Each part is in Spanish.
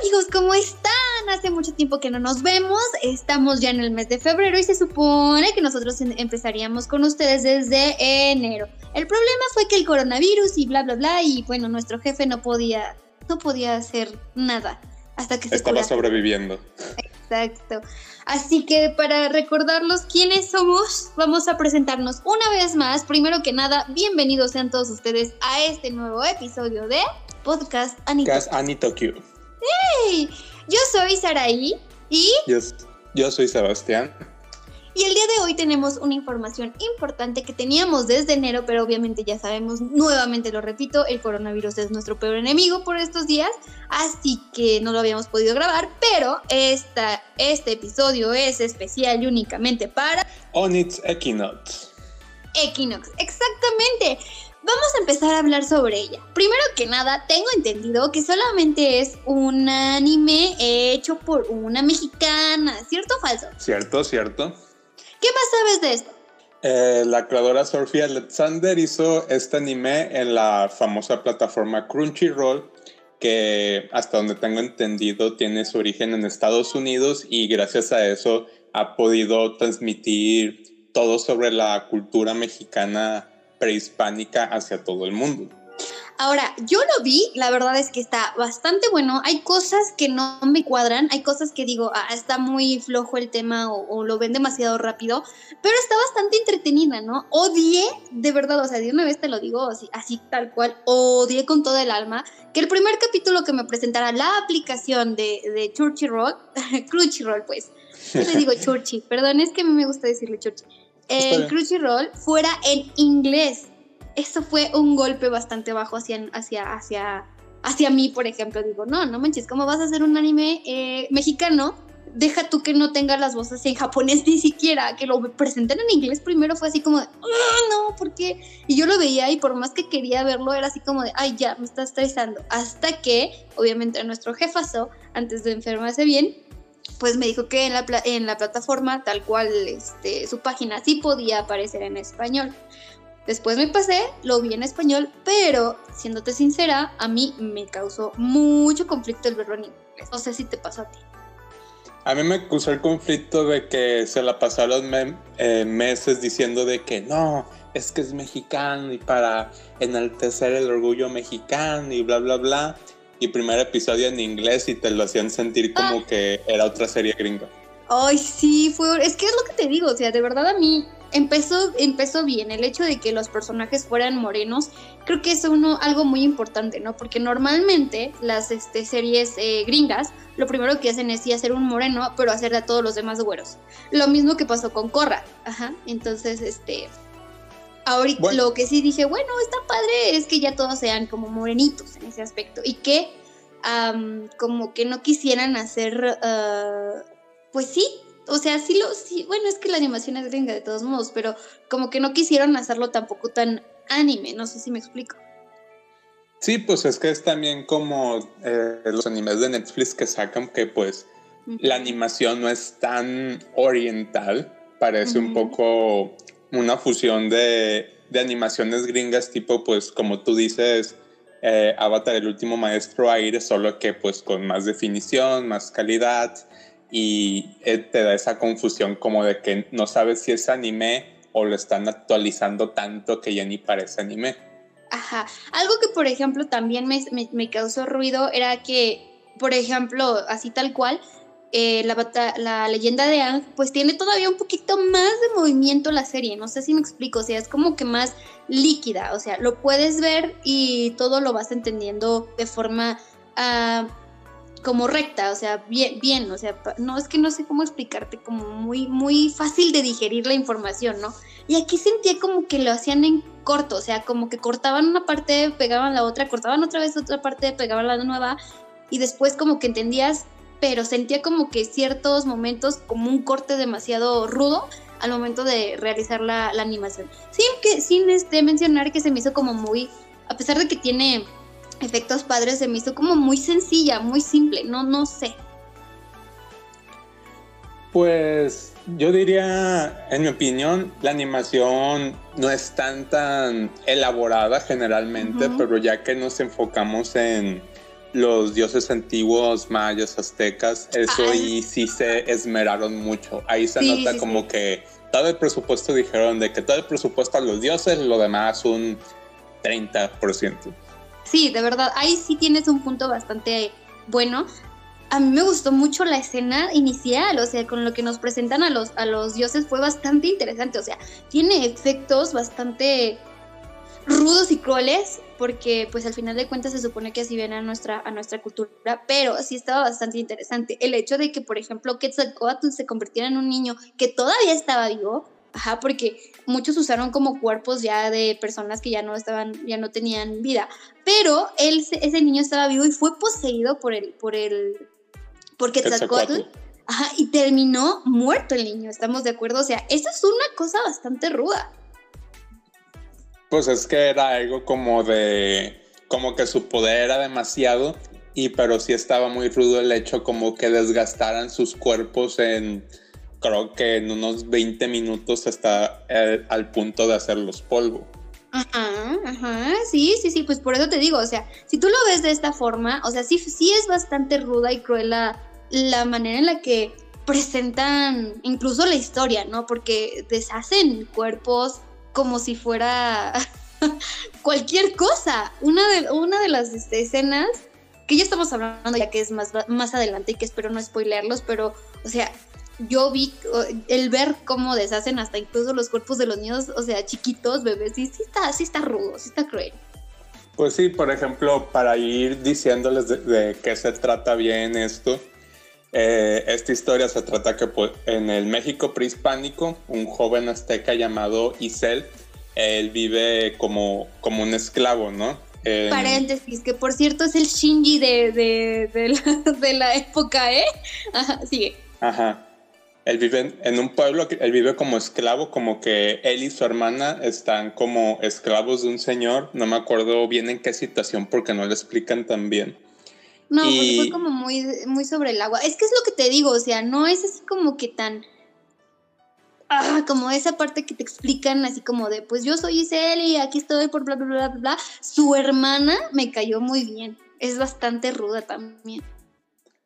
amigos, ¿cómo están? Hace mucho tiempo que no nos vemos, estamos ya en el mes de febrero y se supone que nosotros empezaríamos con ustedes desde enero. El problema fue que el coronavirus y bla bla bla y bueno, nuestro jefe no podía no podía hacer nada hasta que se estaba sobreviviendo. Exacto. Así que para recordarlos quiénes somos, vamos a presentarnos una vez más. Primero que nada, bienvenidos sean todos ustedes a este nuevo episodio de Podcast Anito. ¡Hey! Yo soy Saraí y... Yo, soy Sebastián. Y el día de hoy tenemos una información importante que teníamos desde enero, pero obviamente ya sabemos, nuevamente lo repito, el coronavirus es nuestro peor enemigo por estos días, así que no lo habíamos podido grabar, pero esta, este episodio es especial y únicamente para... Onyx Equinox. Equinox, exactamente. Vamos a empezar a hablar sobre ella. Primero que nada, tengo entendido que solamente es un anime hecho por una mexicana, ¿cierto o falso? Cierto, cierto. ¿Qué más sabes de esto? Eh, la creadora Sophie Alexander hizo este anime en la famosa plataforma Crunchyroll, que hasta donde tengo entendido tiene su origen en Estados Unidos y gracias a eso ha podido transmitir todo sobre la cultura mexicana prehispánica hacia todo el mundo. Ahora, yo lo vi, la verdad es que está bastante bueno. Hay cosas que no me cuadran, hay cosas que digo, ah, está muy flojo el tema o, lo ven demasiado rápido, pero está bastante entretenida, ¿no? Odié, de verdad, o sea, de una vez te lo digo así, así tal cual, odié con toda el alma que el primer capítulo que me presentara la aplicación de, de Crunchyroll, Crunchyroll pues, yo le digo Churchy, perdón, es que a mí me gusta decirle Churchy el Crunchyroll fuera en inglés. Eso fue un golpe bastante bajo hacia, hacia, hacia, hacia mí, por ejemplo. Digo, no, no manches, ¿cómo vas a hacer un anime eh, mexicano? Deja tú que no tenga las voces en japonés ni siquiera, que lo presenten en inglés primero fue así como de, oh, no, ¿por qué? Y yo lo veía y por más que quería verlo era así como de, ay, ya, me está estresando. Hasta que, obviamente, nuestro jefazo, antes de enfermarse bien, pues me dijo que en la, en la plataforma, tal cual este, su página, sí podía aparecer en español. Después me pasé, lo vi en español, pero siéndote sincera, a mí me causó mucho conflicto el verlo en inglés. No sé si te pasó a ti. A mí me causó el conflicto de que se la pasaron eh, meses diciendo de que no, es que es mexicano y para enaltecer el orgullo mexicano y bla, bla, bla y primer episodio en inglés y te lo hacían sentir como ah. que era otra serie gringa. Ay, sí, fue, es que es lo que te digo, o sea, de verdad a mí empezó, empezó bien el hecho de que los personajes fueran morenos, creo que es uno, algo muy importante, ¿no? Porque normalmente las este, series eh, gringas lo primero que hacen es sí hacer un moreno, pero hacer a todos los demás güeros. Lo mismo que pasó con Corra, ajá, entonces, este, Ahorita lo que sí dije, bueno, está padre, es que ya todos sean como morenitos en ese aspecto y que como que no quisieran hacer, uh, pues sí, o sea, sí lo, sí, bueno, es que la animación es gringa de todos modos, pero como que no quisieron hacerlo tampoco tan anime, no sé si me explico. Sí, pues es que es también como eh, los animes de Netflix que sacan que pues la animación no es tan oriental, parece un poco una fusión de, animaciones gringas tipo, pues como tú dices, eh, Avatar, el último maestro aire, solo que pues con más definición, más calidad y eh, te da esa confusión como de que no sabes si es anime o lo están actualizando tanto que ya ni parece anime. Ajá. Algo que por ejemplo también me, me causó ruido era que, por ejemplo, así tal cual, eh, la, la, leyenda de Ang, pues tiene todavía un poquito más de movimiento la serie, no sé si me explico, o sea, es como que más líquida, o sea, lo puedes ver y todo lo vas entendiendo de forma ah, como recta, o sea, bien, bien, o sea, no es que no sé cómo explicarte, como muy, muy fácil de digerir la información, ¿no? Y aquí sentía como que lo hacían en corto, o sea, como que cortaban una parte, pegaban la otra, cortaban otra vez otra parte, pegaban la nueva, y después como que entendías pero sentía como que ciertos momentos como un corte demasiado rudo al momento de realizar la, animación. Sin, que, sin este, mencionar que se me hizo como muy, a pesar de que tiene efectos padres, se me hizo como muy sencilla, muy simple, no, no sé. Pues yo diría, en mi opinión, la animación no es tan tan elaborada generalmente, pero ya que nos enfocamos en los dioses antiguos, mayas, aztecas, eso ah, y sí se esmeraron mucho. Ahí se nota como que todo el presupuesto dijeron de que todo el presupuesto a los dioses, lo demás un 30%. Sí, de verdad, ahí sí tienes un punto bastante bueno. A mí me gustó mucho la escena inicial, o sea, con lo que nos presentan a los, a los dioses fue bastante interesante, o sea, tiene efectos bastante rudos y crueles, porque pues al final de cuentas se supone que así viene a nuestra, a nuestra cultura, pero sí estaba bastante interesante. El hecho de que, por ejemplo, Quetzalcoatl se convirtiera en un niño que todavía estaba vivo, ajá, porque muchos usaron como cuerpos ya de personas que ya no estaban, ya no tenían vida, pero él, ese niño estaba vivo y fue poseído por el, por el, por Quetzalcoatl. Ajá, y terminó muerto el niño, ¿estamos de acuerdo? O sea, eso es una cosa bastante ruda. Pues es que era algo como de, como que su poder era demasiado, y pero sí estaba muy rudo el hecho como que desgastaran sus cuerpos en, creo que en unos 20 minutos hasta al punto de hacerlos polvo. Ajá, ajá, sí, sí, sí, pues por eso te digo, o sea, si tú lo ves de esta forma, o sea, sí, sí es bastante ruda y cruel la manera en la que presentan incluso la historia, ¿no? Porque deshacen cuerpos, como si fuera cualquier cosa. Una de, una de las este, escenas que ya estamos hablando ya que es más, más adelante y que espero no spoilearlos, pero, o sea, yo vi el ver cómo deshacen hasta incluso los cuerpos de los niños, o sea, chiquitos, bebés, y sí está, sí está rudo, sí está cruel. Pues sí, por ejemplo, para ir diciéndoles de, qué se trata bien esto, eh, esta historia se trata que pues, en el México prehispánico, un joven azteca llamado Isel, él vive como, como un esclavo, ¿no? Paréntesis, que por cierto es el Shinji de, de, la, época, ¿eh? Ajá, sigue. Ajá. Él vive en un pueblo, él vive como esclavo, como que él y su hermana están como esclavos de un señor. No me acuerdo bien en qué situación porque no lo explican tan bien. No, pues fue como muy, muy sobre el agua. Es que es lo que te digo, o sea, no es así como que tan... Ah, como esa parte que te explican así como de, pues yo soy Isel y aquí estoy por bla, bla, bla, bla, bla. Su hermana me cayó muy bien. Es bastante ruda también.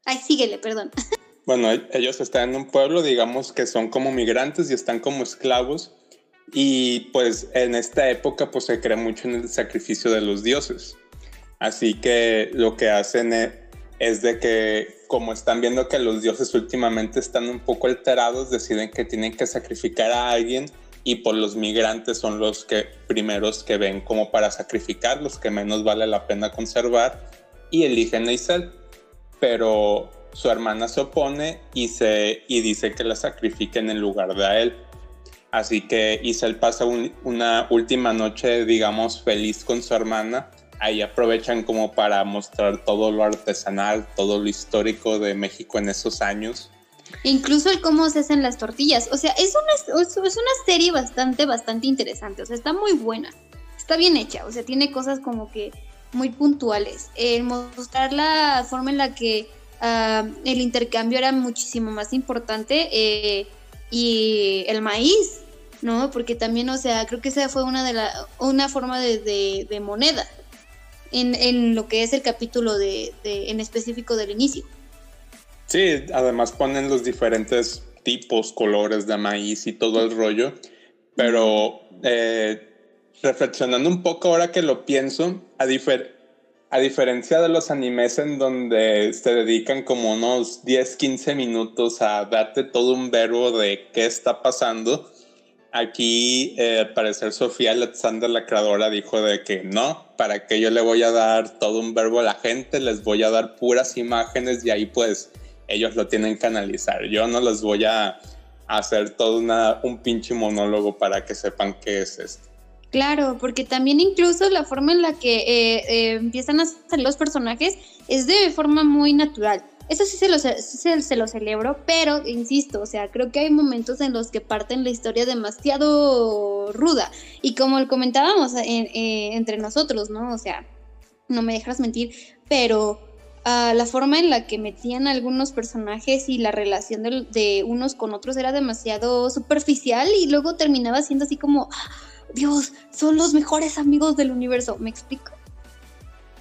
Ay, síguele, perdón. Bueno, e-, ellos están en un pueblo, digamos que son como migrantes y están como esclavos. Y pues en esta época pues se cree mucho en el sacrificio de los dioses. Así que lo que hacen e, es, de que como están viendo que los dioses últimamente están un poco alterados, deciden que tienen que sacrificar a alguien y por pues, los migrantes son los que primeros que ven como para sacrificar, los que menos vale la pena conservar y eligen a Isel. Pero su hermana se opone y, se, y dice que la sacrifiquen en lugar de a él. Así que Isel pasa una última noche, digamos, feliz con su hermana ahí aprovechan como para mostrar todo lo artesanal, todo lo histórico de México en esos años. Incluso el cómo se hacen las tortillas. O sea, es una, es una serie bastante, bastante interesante. O sea, está muy buena. Está bien hecha. O sea, tiene cosas como que muy puntuales. El mostrar la forma en la que ah, el intercambio era muchísimo más importante. Eh, y el maíz, ¿no? Porque también, o sea, creo que esa fue una de la, una forma de, de, de moneda en, lo que es el capítulo de, en específico del inicio. Sí, además ponen los diferentes tipos, colores de maíz y todo el rollo, pero eh, reflexionando un poco ahora que lo pienso, a, a diferencia de los animes en donde se dedican como unos 10, 15 minutos a darte todo un verbo de qué está pasando, Aquí, eh, al parecer, Sofía Alexander, la creadora, dijo de que no, para que yo le voy a dar todo un verbo a la gente, les voy a dar puras imágenes y ahí pues ellos lo tienen que analizar. Yo no les voy a hacer todo un pinche monólogo para que sepan qué es esto. Claro, porque también incluso la forma en la que eh, eh, empiezan a salir los personajes es de forma muy natural. Eso sí se lo, se, lo celebro, pero insisto, o sea, creo que hay momentos en los que parten la historia demasiado ruda. Y como comentábamos eh, entre nosotros, ¿no? O sea, no me dejas mentir, pero ah, la forma en la que metían algunos personajes y la relación de, unos con otros era demasiado superficial y luego terminaba siendo así como, ah, Dios, son los mejores amigos del universo. ¿Me explico?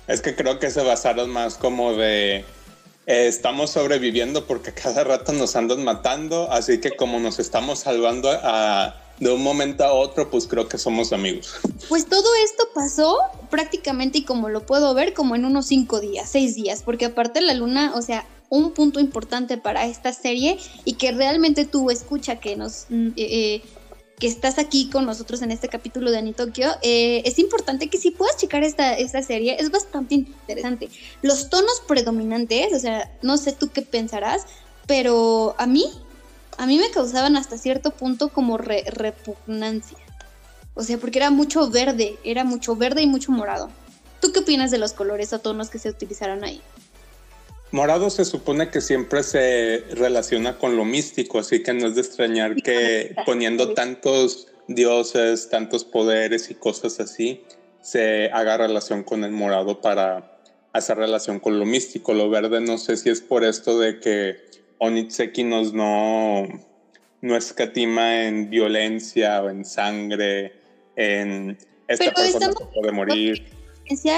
Es que creo que se basaron más como de eh, estamos sobreviviendo porque cada rato nos andan matando, así que como nos estamos salvando a, de un momento a otro, pues creo que somos amigos. Pues todo esto pasó prácticamente y como lo puedo ver, como en unos cinco días, seis días, porque aparte la luna, o sea, un punto importante para esta serie y que realmente tú escucha que nos... Mm, eh, eh, que estás aquí con nosotros en este capítulo de Anitokyo, eh, es importante que si puedas checar esta, esta serie, es bastante interesante. Los tonos predominantes, o sea, no sé tú qué pensarás, pero a mí a mí me causaban hasta cierto punto como repugnancia. O sea, porque era mucho verde, era mucho verde y mucho morado. ¿Tú qué opinas de los colores o tonos que se utilizaron ahí? Morado se supone que siempre se relaciona con lo místico, así que no es de extrañar que poniendo tantos dioses, tantos poderes y cosas así, se haga relación con el morado para hacer relación con lo místico. Lo verde no sé si es por esto de que Onitseki nos no, no escatima en violencia o en sangre, en esta persona puede morir.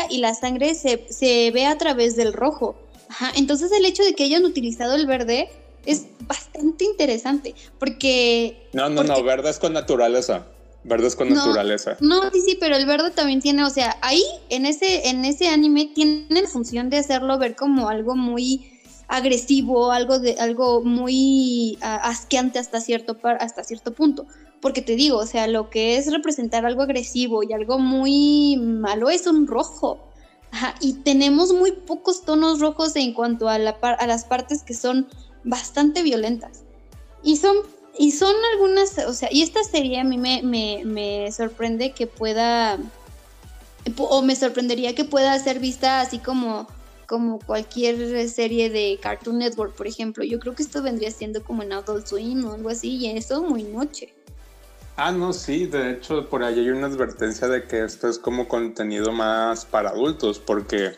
Y la sangre se, se ve a través del rojo. Entonces el hecho de que hayan utilizado el verde es bastante interesante, porque... No, no, no, verde es con naturaleza. Verde es con naturaleza. No, sí, sí, pero el verde también tiene, o sea, ahí en ese, en ese anime tiene la función de hacerlo ver como algo muy agresivo, algo de algo muy asqueante hasta cierto hasta cierto punto, porque te digo, o sea, lo que es representar algo agresivo y algo muy malo es un rojo. Y tenemos muy pocos tonos rojos en cuanto a, la a las partes que son bastante violentas. Y son, y son algunas, o sea, y esta serie a mí me, me, me sorprende que pueda, o me sorprendería que pueda ser vista así como como cualquier serie de Cartoon Network, por ejemplo. Yo creo que esto vendría siendo como en Adult Swim o algo así, y eso muy noche. Ah, no, sí, de hecho por ahí hay una advertencia de que esto es como contenido más para adultos, porque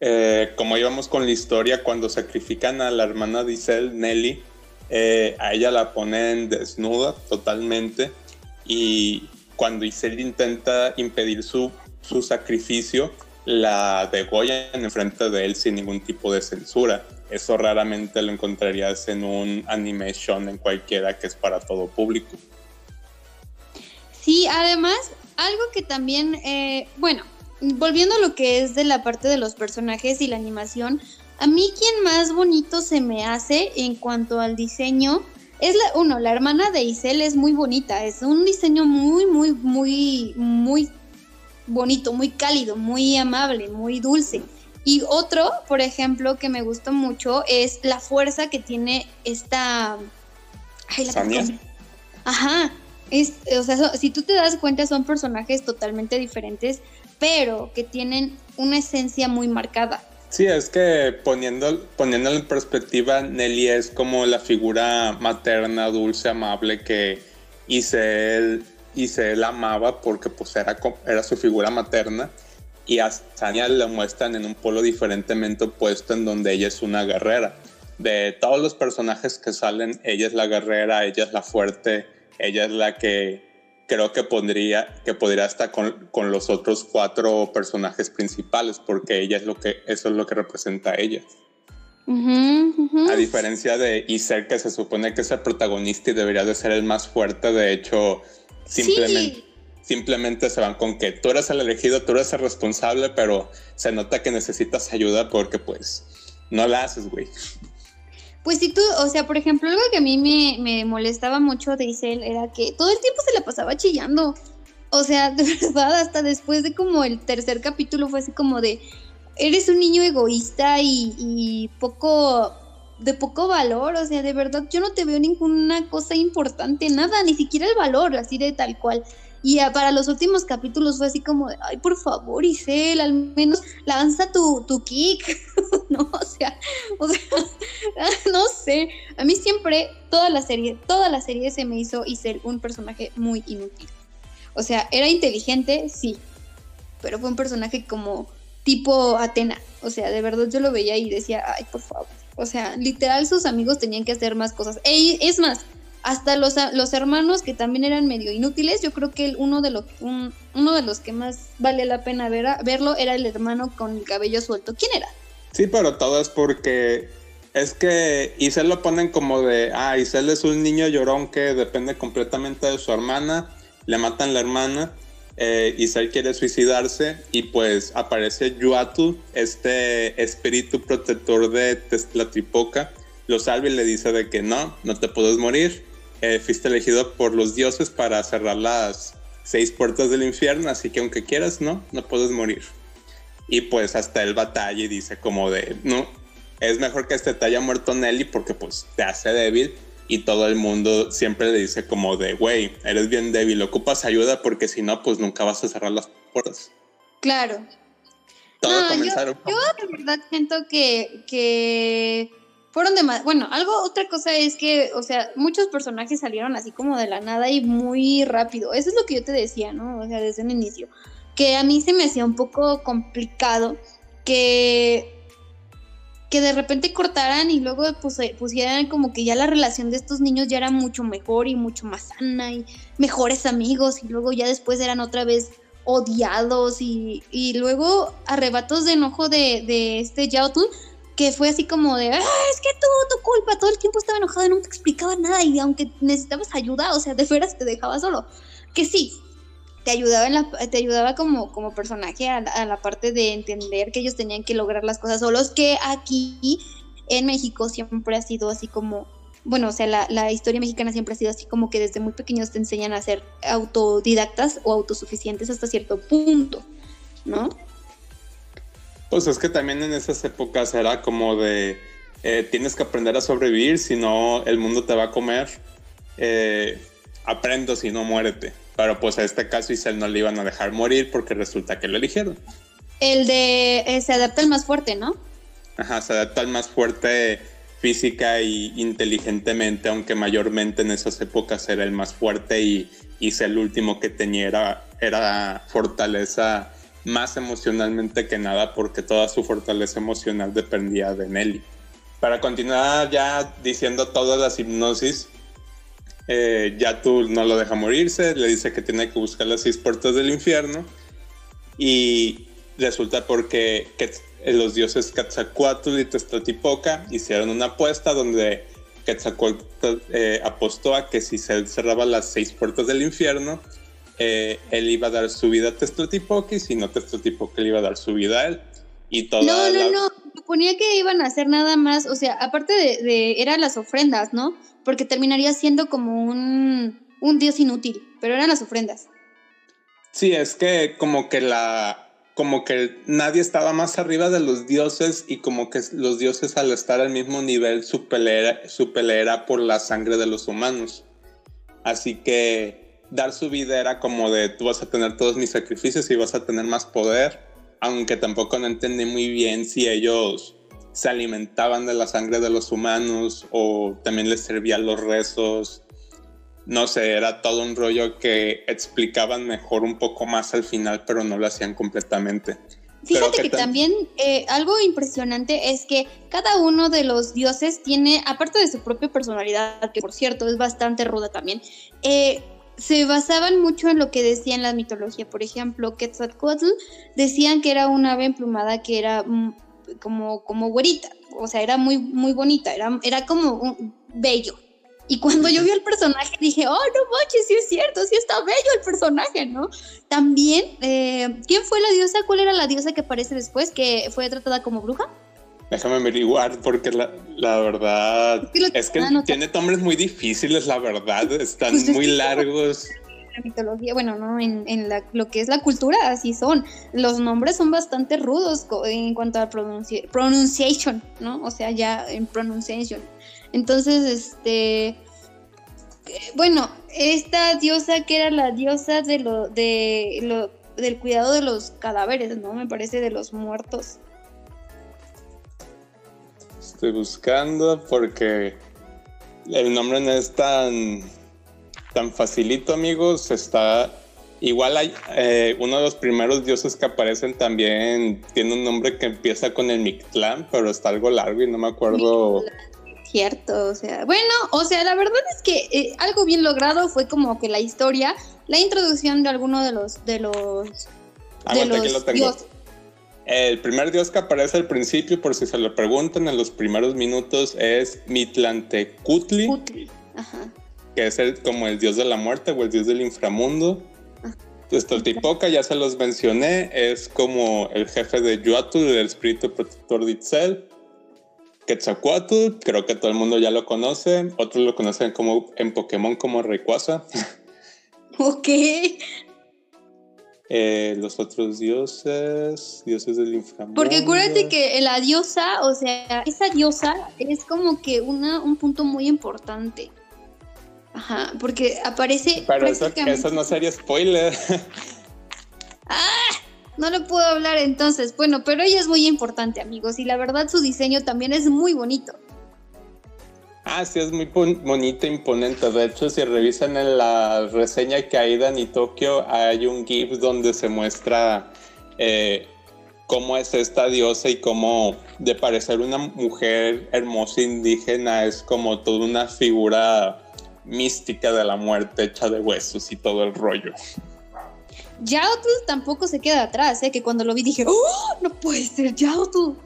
eh, como íbamos con la historia, cuando sacrifican a la hermana de Isel, Nelly, eh, a ella la ponen desnuda totalmente y cuando Isel intenta impedir su, su sacrificio, la degollan enfrente de él sin ningún tipo de censura. Eso raramente lo encontrarías en un animation en cualquiera que es para todo público. Sí, además, algo que también, eh, bueno, volviendo a lo que es de la parte de los personajes y la animación, a mí quien más bonito se me hace en cuanto al diseño es la, uno, la hermana de Isel es muy bonita, es un diseño muy, muy, muy, muy bonito, muy cálido, muy amable, muy dulce. Y otro, por ejemplo, que me gustó mucho es la fuerza que tiene esta... Ay, la Ajá. Es, o sea, si tú te das cuenta, son personajes totalmente diferentes, pero que tienen una esencia muy marcada. Sí, es que poniendo, poniéndolo en perspectiva, Nelly es como la figura materna, dulce, amable que se la amaba porque pues era, era su figura materna y a Sanya la muestran en un polo diferentemente opuesto en donde ella es una guerrera. De todos los personajes que salen, ella es la guerrera, ella es la fuerte, ella es la que creo que pondría, que podría estar con, con los otros cuatro personajes principales, porque ella es lo que, eso es lo que representa a ella. A diferencia de Iser, que se supone que es el protagonista y debería de ser el más fuerte, de hecho, Simplemente, simplemente se van con que tú eres el elegido, tú eres el responsable, pero se nota que necesitas ayuda porque pues no la haces, güey. Pues si tú, o sea, por ejemplo, algo que a mí me, me molestaba mucho de Isel era que todo el tiempo se la pasaba chillando. O sea, de verdad, hasta después de como el tercer capítulo fue así como de, eres un niño egoísta y, y poco de poco valor, o sea, de verdad yo no te veo ninguna cosa importante, nada, ni siquiera el valor, así de tal cual. Y para los últimos capítulos fue así como de, ay, por favor, Isel, al menos lanza tu, tu kick. no, o sea, no sé. A mí siempre, toda la serie, toda la serie se me hizo Isel un personaje muy inútil. O sea, era inteligente, sí, pero fue un personaje como tipo Atena. O sea, de verdad yo lo veía y decía, ay, por favor. O sea, literal sus amigos tenían que hacer más cosas. es más, hasta los, los hermanos que también eran medio inútiles, yo creo que uno de los uno de los que más vale la pena ver, verlo era el hermano con el cabello suelto. ¿Quién era? Sí, pero todo es porque es que Isel lo ponen como de, ah, Isel es un niño llorón que depende completamente de su hermana, le matan la hermana, eh, Isel quiere suicidarse y pues aparece Yuatu, este espíritu protector de Tezcatlipoca, lo salva y le dice de que no, no te puedes morir, eh, fuiste elegido por los dioses para cerrar las seis puertas del infierno, así que aunque quieras, no, no puedes morir. Y pues hasta el batalla y dice como de, no, es mejor que este te haya muerto Nelly porque pues te hace débil y todo el mundo siempre le dice como de, güey, eres bien débil, ocupas ayuda porque si no, pues nunca vas a cerrar las puertas. Claro. Todo comenzaron. Yo, de verdad siento que, que fueron de. Bueno, algo, otra cosa es que, o sea, muchos personajes salieron así como de la nada y muy rápido. Eso es lo que yo te decía, ¿no? O sea, desde el inicio. Que a mí se me hacía un poco complicado que que de repente cortaran y luego pues, pusieran como que ya la relación de estos niños ya era mucho mejor y mucho más sana y mejores amigos y luego ya después eran otra vez odiados y, y luego arrebatos de enojo de, de este Yaotu que fue así como de, ah, es que tú, tu culpa, todo el tiempo estaba enojado y nunca explicaba nada y aunque necesitabas ayuda, o sea, de veras te dejaba solo. Que sí, te ayudaba, en la, te ayudaba como, como personaje a la, parte de entender que ellos tenían que lograr las cosas solos, que aquí en México siempre ha sido así como, bueno, o sea, la, la, historia mexicana siempre ha sido así como que desde muy pequeños te enseñan a ser autodidactas o autosuficientes hasta cierto punto, ¿no? Pues es que también en esas épocas era como de, eh, tienes que aprender a sobrevivir, si no el mundo te va a comer, eh, aprendo, si no muérete. Pero pues a este caso Isel no le iban a dejar morir porque resulta que lo eligieron. El de eh, se adapta al más fuerte, ¿no? Ajá, se adapta al más fuerte física y inteligentemente, aunque mayormente en esas épocas era el más fuerte y hice el último que tenía era, era fortaleza más emocionalmente que nada porque toda su fortaleza emocional dependía de Nelly. Para continuar ya diciendo todas las hipnosis, eh, ya tú no lo deja morirse, le dice que tiene que buscar las seis puertas del infierno y resulta porque los dioses Quetzalcoatl y Tezcatlipoca hicieron una apuesta donde Quetzalcoatl eh, apostó a que si se cerraba las seis puertas del infierno, eh, él iba a dar su vida a Tezcatlipoca y si no le iba a dar su vida a él. Y toda no, no, no, suponía que iban a hacer nada más, o sea, aparte de, de eran las ofrendas, ¿no? porque terminaría siendo como un, un dios inútil, pero eran las ofrendas. Sí, es que como que la como que nadie estaba más arriba de los dioses y como que los dioses al estar al mismo nivel su pelea, su pelea era por la sangre de los humanos. Así que dar su vida era como de tú vas a tener todos mis sacrificios y vas a tener más poder, aunque tampoco no entendí muy bien si ellos se alimentaban de la sangre de los humanos o también les servían los rezos. No sé, era todo un rollo que explicaban mejor un poco más al final, pero no lo hacían completamente. Fíjate que, también eh, algo impresionante es que cada uno de los dioses tiene, aparte de su propia personalidad, que por cierto es bastante ruda también, eh, se basaban mucho en lo que decía en la mitología. Por ejemplo, Quetzalcoatl decían que era una ave emplumada que era mm, como, como güerita, o sea, era muy, muy bonita, era, era como un bello. Y cuando yo vi el personaje dije, oh, no manches, sí es cierto, sí está bello el personaje, ¿no? También, eh, ¿quién fue la diosa? ¿Cuál era la diosa que aparece después, que fue tratada como bruja? Déjame averiguar, porque la, la verdad es que, tiene nombres muy difíciles, la verdad, están pues muy largos mitología, bueno, no, en, en la, lo que es la cultura, así son. Los nombres son bastante rudos en cuanto a pronunciation, ¿no? O sea, ya en pronunciation. Entonces, este, bueno, esta diosa que era la diosa de lo, de lo, del cuidado de los cadáveres, ¿no? Me parece de los muertos. Estoy buscando porque el nombre no es tan tan facilito, amigos. Está igual hay eh, uno de los primeros dioses que aparecen también tiene un nombre que empieza con el Mictlán, pero está algo largo y no me acuerdo. Cierto, o sea, bueno, o sea, la verdad es que eh, algo bien logrado fue como que la historia, la introducción de alguno de los de los de los lo. El primer dios que aparece al principio, por si se lo preguntan, en los primeros minutos es Mitlantecutli, Ajá. que es el, como el dios de la muerte o el dios del inframundo. Toltipoca, ya se los mencioné, es como el jefe de Yuatu, del espíritu protector de Itzel. Quetzalcoatl, creo que todo el mundo ya lo conoce. Otros lo conocen como en Pokémon como Rayquaza. Ok. Eh, los otros dioses, dioses del inframundo. Porque acuérdate que la diosa, o sea, esa diosa es como que una, un punto muy importante. Ajá, porque aparece. Pero eso, eso no sería spoiler. ¡Ah! No lo puedo hablar entonces. Bueno, pero ella es muy importante, amigos, y la verdad su diseño también es muy bonito. Ah, sí, es muy bonito, imponente. De hecho, si revisan en la reseña que hay de Tokyo, hay un GIF donde se muestra eh, cómo es esta diosa y cómo de parecer una mujer hermosa indígena es como toda una figura mística de la muerte hecha de huesos y todo el rollo. Yaotu tampoco se queda atrás, ¿eh? que cuando lo vi dije, ¡Oh! No puede ser Yaotu.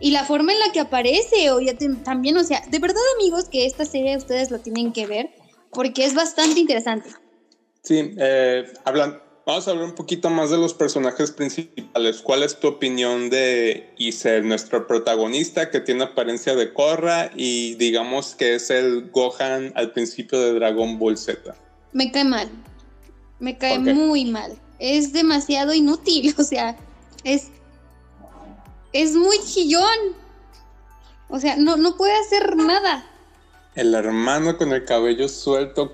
Y la forma en la que aparece, o ya también, o sea, de verdad amigos que esta serie ustedes lo tienen que ver, porque es bastante interesante. Sí, eh, hablan, Vamos a hablar un poquito más de los personajes principales. ¿Cuál es tu opinión de Isel, nuestro protagonista que tiene apariencia de Korra y digamos que es el Gohan al principio de Dragon Ball Z? Me cae mal. Me cae muy mal. Es demasiado inútil, o sea, es es muy chillón. O sea, no, no puede hacer nada. El hermano con el cabello suelto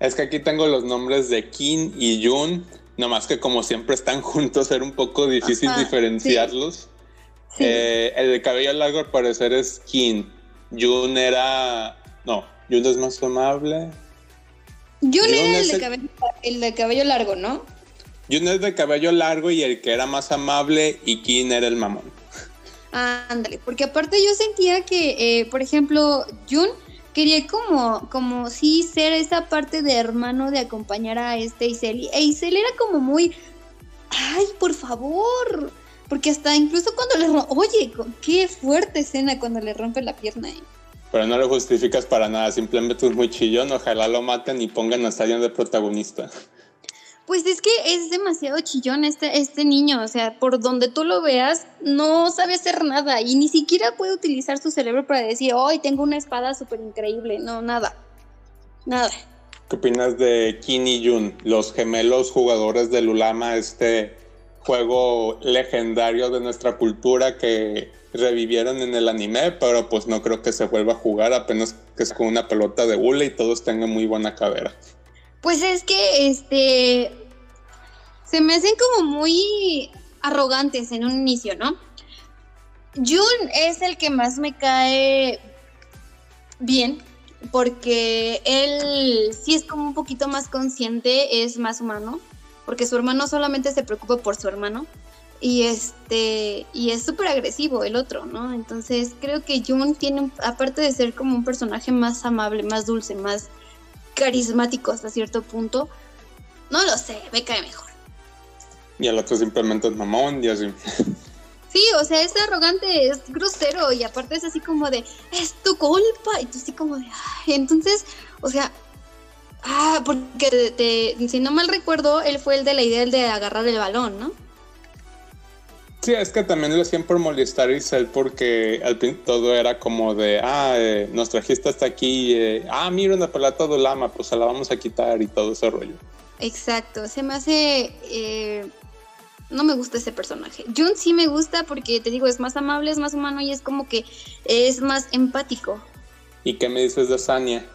es que aquí tengo los nombres de Kim y Jun, nomás que como siempre están juntos, era un poco difícil diferenciarlos. Eh, el de cabello largo al parecer es Kim. Jun era... No, Jun es más amable. Jun, era el de, cabello, el de cabello largo, ¿no? Jun es de cabello largo y el que era más amable y Kim era el mamón. Ándale, porque aparte yo sentía que, eh, por ejemplo, Jun quería como, como sí ser esa parte de hermano de acompañar a este Isel. E Isel era como muy, ay, por favor. Porque hasta incluso cuando le rompe, oye, qué fuerte escena cuando le rompe la pierna. ahí. Pero no lo justificas para nada, simplemente es muy chillón, ojalá lo maten y pongan a Stallion de protagonista. Pues es que es demasiado chillón este, este niño, o sea, por donde tú lo veas, no sabe hacer nada y ni siquiera puede utilizar su cerebro para decir, hoy tengo una espada súper increíble, no, nada, nada. ¿Qué opinas de Kin y Jun, los gemelos jugadores de Lulama, este juego legendario de nuestra cultura que revivieron en el anime, pero pues no creo que se vuelva a jugar, apenas que es con una pelota de hule y todos tengan muy buena cadera? Pues es que, este, se me hacen como muy arrogantes en un inicio, ¿no? Jun es el que más me cae bien, porque él sí es como un poquito más consciente, es más humano, porque su hermano solamente se preocupa por su hermano. Y este, y es súper agresivo el otro, ¿no? Entonces creo que Jun tiene, aparte de ser como un personaje más amable, más dulce, más carismático hasta cierto punto. No lo sé, me cae mejor. Y el otro simplemente es mamón y así. Sí, o sea, es arrogante, es grosero y aparte es así como de, es tu culpa. Y tú así como de, ay, entonces, o sea, ah, porque si no mal recuerdo, él fue el de la idea de agarrar el balón, ¿no? Sí, es que también lo hacían por molestar a Isel porque al todo era como de, ah, eh, nos trajiste hasta aquí, eh, ah, mira una pelota de lama, pues se la vamos a quitar y todo ese rollo. Exacto, se me hace... Eh, no me gusta ese personaje. Jun sí me gusta porque te digo, es más amable, es más humano y es como que es más empático. ¿Y qué me dices de Sania?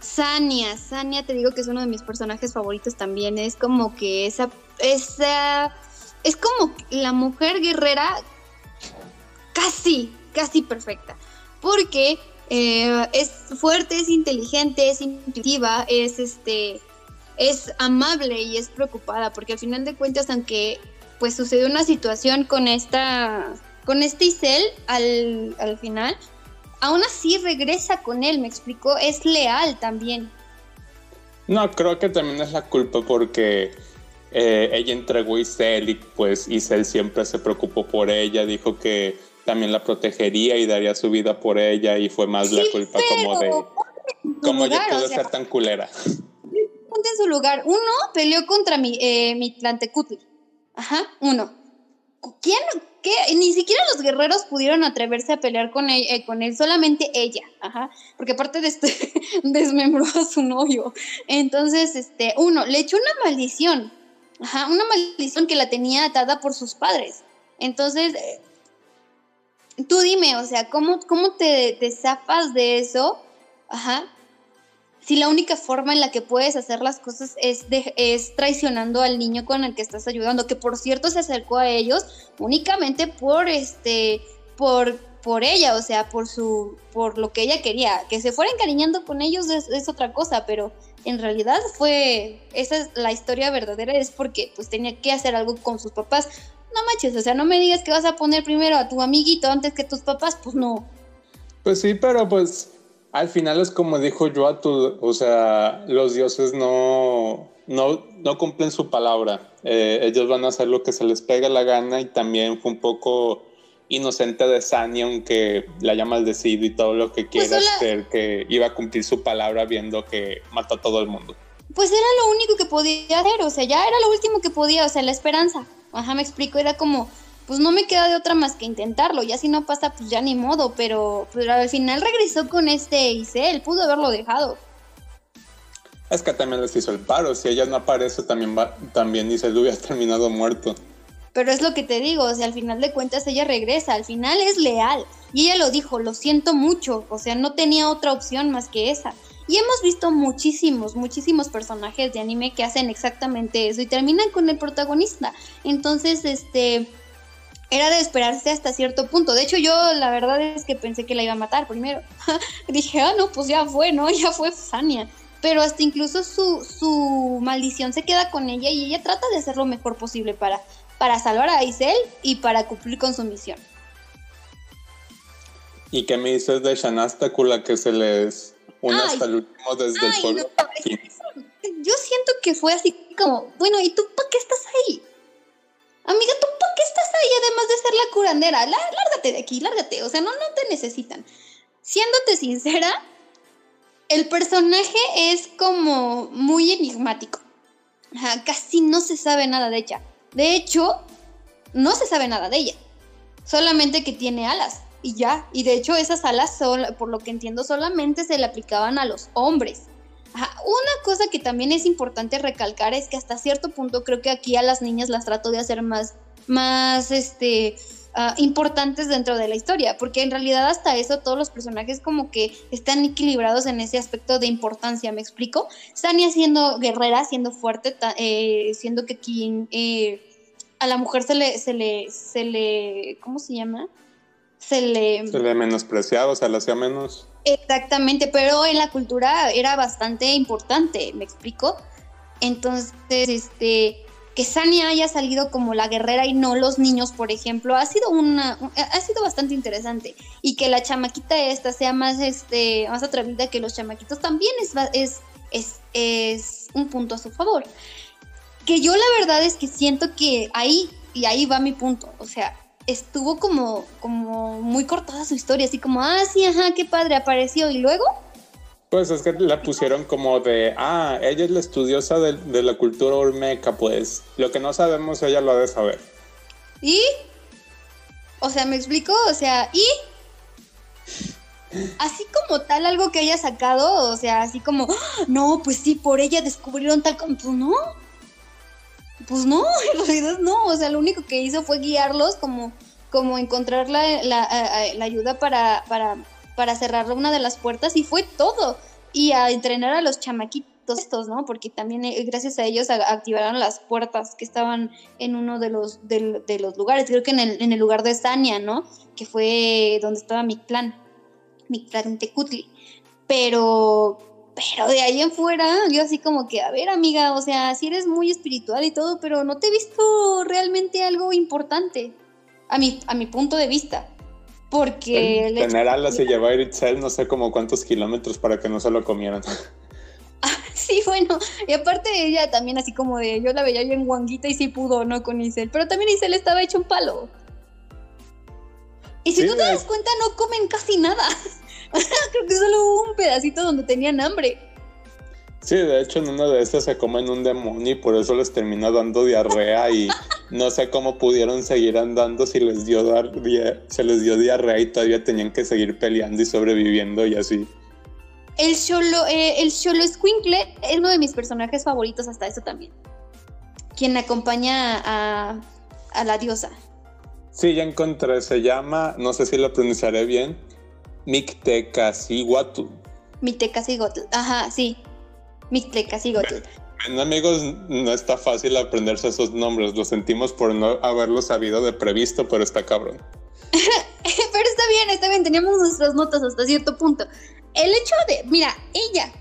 Sania, Sania te digo que es uno de mis personajes favoritos también. Es como que esa, esa es como la mujer guerrera casi, casi perfecta. Porque eh, es fuerte, es inteligente, es intuitiva, es este es amable y es preocupada, porque al final de cuentas, aunque pues sucedió una situación con esta, con este Isel al, al final, aún así regresa con él, me explicó, es leal también. No, creo que también es la culpa porque eh, ella entregó a Isel y pues Isel siempre se preocupó por ella, dijo que también la protegería y daría su vida por ella y fue más la culpa como de cómo ella pudo ser tan culera. Ponte en su lugar. Uno peleó contra mi, eh, mi Tlantecutli. Ajá, uno. ¿Quién? ¿Qué? Ni siquiera los guerreros pudieron atreverse a pelear con él, eh, con él, solamente ella, ajá, porque aparte de este, desmembró a su novio. Entonces, este, uno, le echó una maldición, ajá, una maldición que la tenía atada por sus padres. Entonces, eh, tú dime, o sea, ¿cómo, cómo te, te zafas de eso? Ajá, si la única forma en la que puedes hacer las cosas es, es traicionando al niño con el que estás ayudando, que por cierto se acercó a ellos únicamente por este, por, por ella, o sea, por su, por lo que ella quería, que se fuera encariñando con ellos es, otra cosa, pero en realidad fue, esa es la historia verdadera, es porque pues tenía que hacer algo con sus papás. No manches, o sea, no me digas que vas a poner primero a tu amiguito antes que tus papás, pues no. Pues sí, pero pues al final es como dijo Joatu, o sea, los dioses no, no, no cumplen su palabra. Eh, ellos van a hacer lo que se les pega la gana y también fue un poco inocente de Sani, aunque la haya maldecido y todo lo que pues quiera ser, que iba a cumplir su palabra viendo que mató a todo el mundo. Pues era lo único que podía hacer, o sea, ya era lo último que podía, o sea, la esperanza. Ajá, me explico, era como, pues no me queda de otra más que intentarlo. Ya si no pasa, pues ya ni modo, pero, pero al final regresó con este Isel, pudo haberlo dejado. Es que también les hizo el paro, si ella no aparece también va, también Isel hubiera terminado muerto. Pero es lo que te digo, o sea, al final de cuentas ella regresa, al final es leal. Y ella lo dijo, lo siento mucho, o sea, no tenía otra opción más que esa. Y hemos visto muchísimos, muchísimos personajes de anime que hacen exactamente eso y terminan con el protagonista. Entonces, este, era de esperarse hasta cierto punto. De hecho, yo la verdad es que pensé que la iba a matar primero. Dije, ah, no, pues ya fue, ¿no? Ya fue Fania. Pero hasta incluso su, su maldición se queda con ella y ella trata de hacer lo mejor posible para, para salvar a Isel y para cumplir con su misión. ¿Y qué me dices de Shanastakula que se les une hasta el último desde el sol? yo siento que fue así como, bueno, ¿y tú para qué estás ahí? Amiga, ¿tú qué estás ahí además de ser la curandera? lárgate de aquí, lárgate. O sea, no, no te necesitan. Siéndote sincera, el personaje es como muy enigmático. casi no se sabe nada de ella. De hecho, no se sabe nada de ella. Solamente que tiene alas. Y ya. Y de hecho, esas alas, son, por lo que entiendo, solamente se le aplicaban a los hombres. Una cosa que también es importante recalcar es que hasta cierto punto creo que aquí a las niñas las trato de hacer más, más, este, ah, importantes dentro de la historia, porque en realidad hasta eso todos los personajes como que están equilibrados en ese aspecto de importancia, ¿me explico? Sania siendo guerrera, siendo fuerte, eh, siendo que quien eh, a la mujer se le, se le, se le, ¿cómo se llama? Se le... Se le menospreciaba, o sea, le hacía menos Exactamente, pero en la cultura era bastante importante, ¿me explico? Entonces, este, que Sania haya salido como la guerrera y no los niños, por ejemplo, ha sido una, ha sido bastante interesante. Y que la chamaquita esta sea más, este, más atrevida que los chamaquitos también es, es, es, es un punto a su favor. Que yo la verdad es que siento que ahí, y ahí va mi punto, o sea, estuvo como, como muy cortada su historia, así como, ah, sí, ajá, qué padre, apareció y luego. Pues es que la pusieron como de, ah, ella es la estudiosa de, la cultura olmeca, pues lo que no sabemos ella lo ha de saber. ¿Y? O sea, me explico, o sea, ¿y? Así como tal, algo que haya sacado, o sea, así como, ah, no, pues sí, por ella descubrieron tal como, pues no, pues no, en realidad no, o sea, lo único que hizo fue guiarlos como, como encontrar la, la, ayuda para, para, para cerrar una de las puertas y fue todo. Y a entrenar a los chamaquitos estos, ¿no? Porque también eh, gracias a ellos activaron las puertas que estaban en uno de los, de, los lugares, creo que en el, en el lugar de Sania, ¿no? Que fue donde estaba mi clan, mi clan Tecutli. Pero, pero de ahí en fuera, yo así como que, a ver, amiga, o sea, si eres muy espiritual y todo, pero no te he visto realmente algo importante, a a mi punto de vista. Porque... tener alas y llevar Itzel no sé como cuántos kilómetros para que no se lo comieran. sí, bueno, y aparte ella también así como de, yo la veía bien guanguita y sí pudo, ¿no? Con Isel, pero también Isel estaba hecho un palo. Y si tú te das cuenta, no comen casi nada. Creo que solo hubo un pedacito donde tenían hambre. Sí, de hecho en una de estas se comen un demonio y por eso les termina dando diarrea y no sé cómo pudieron seguir andando si les dio se les dio diarrea y todavía tenían que seguir peleando y sobreviviendo y así. El Cholo, eh, el Cholo Squinkle es uno de mis personajes favoritos hasta eso también. Quien acompaña a, a la diosa. Sí, ya encontré. Se llama, no sé si lo pronunciaré bien, Mictecaciguatl. Mictecaciguatl, ajá, sí. Mictecaciguatl. Bueno, amigos, no está fácil aprenderse esos nombres. Lo sentimos por no haberlo sabido de previsto, pero está cabrón. pero está bien, está bien. Teníamos nuestras notas hasta cierto punto. El hecho de, mira, ella,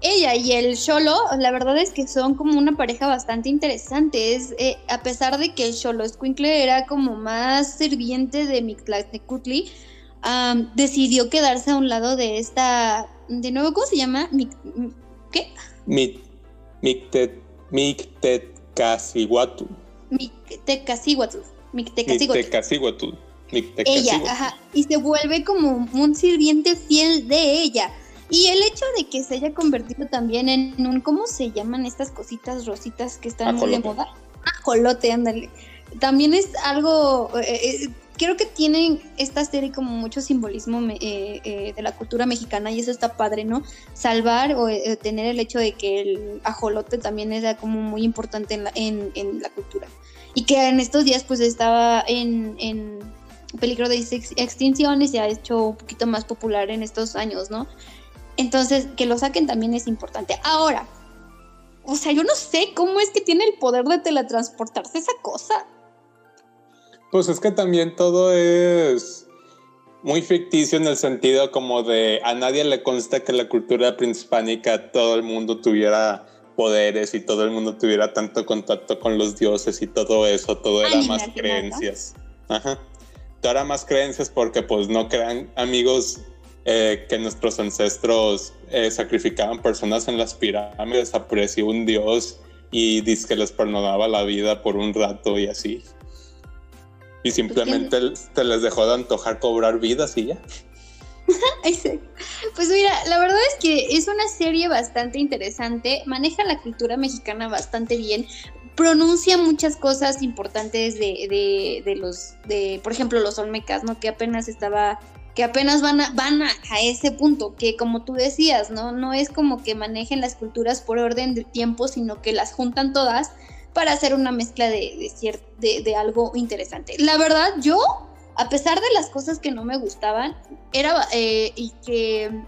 ella y el Cholo, la verdad es que son como una pareja bastante interesante. Es, eh, a pesar de que el Cholo Squinkle era como más sirviente de Mictlactecutli, um, decidió quedarse a un lado de esta. De nuevo, ¿cómo se llama? ¿Qué? Mictet, Mictetcasihuatl. Mictecasihuatl. Mictecasihuatl. Ella, ajá. Y se vuelve como un sirviente fiel de ella. Y el hecho de que se haya convertido también en un, ¿cómo se llaman estas cositas rositas que están muy de moda? Ajolote, ándale. También es algo, eh, eh, creo que tienen esta serie como mucho simbolismo eh, de la cultura mexicana y eso está padre, ¿no? Salvar o tener el hecho de que el ajolote también era como muy importante en la, en, la cultura. Y que en estos días pues estaba en, en peligro de extinción y se ha hecho un poquito más popular en estos años, ¿no? Entonces, que lo saquen también es importante. Ahora, o sea, yo no sé cómo es que tiene el poder de teletransportarse esa cosa. Pues es que también todo es muy ficticio en el sentido como de a nadie le consta que la cultura prehispánica todo el mundo tuviera poderes y todo el mundo tuviera tanto contacto con los dioses y todo eso, todo era más creencias. Ajá. Todo era más creencias porque pues no crean amigos eh, que nuestros ancestros eh, sacrificaban personas en las pirámides, apreció un dios y dice que les perdonaba la vida por un rato y así. Y simplemente te les dejó de antojar cobrar vidas y ya. pues mira, la verdad es que es una serie bastante interesante, maneja la cultura mexicana bastante bien, pronuncia muchas cosas importantes de, de, de los, de, por ejemplo, los olmecas, ¿no? Que apenas estaba que apenas van a, van a, ese punto, que como tú decías, ¿no? No es como que manejen las culturas por orden de tiempo, sino que las juntan todas para hacer una mezcla de, de, algo interesante. La verdad, yo, a pesar de las cosas que no me gustaban, era, eh, y que,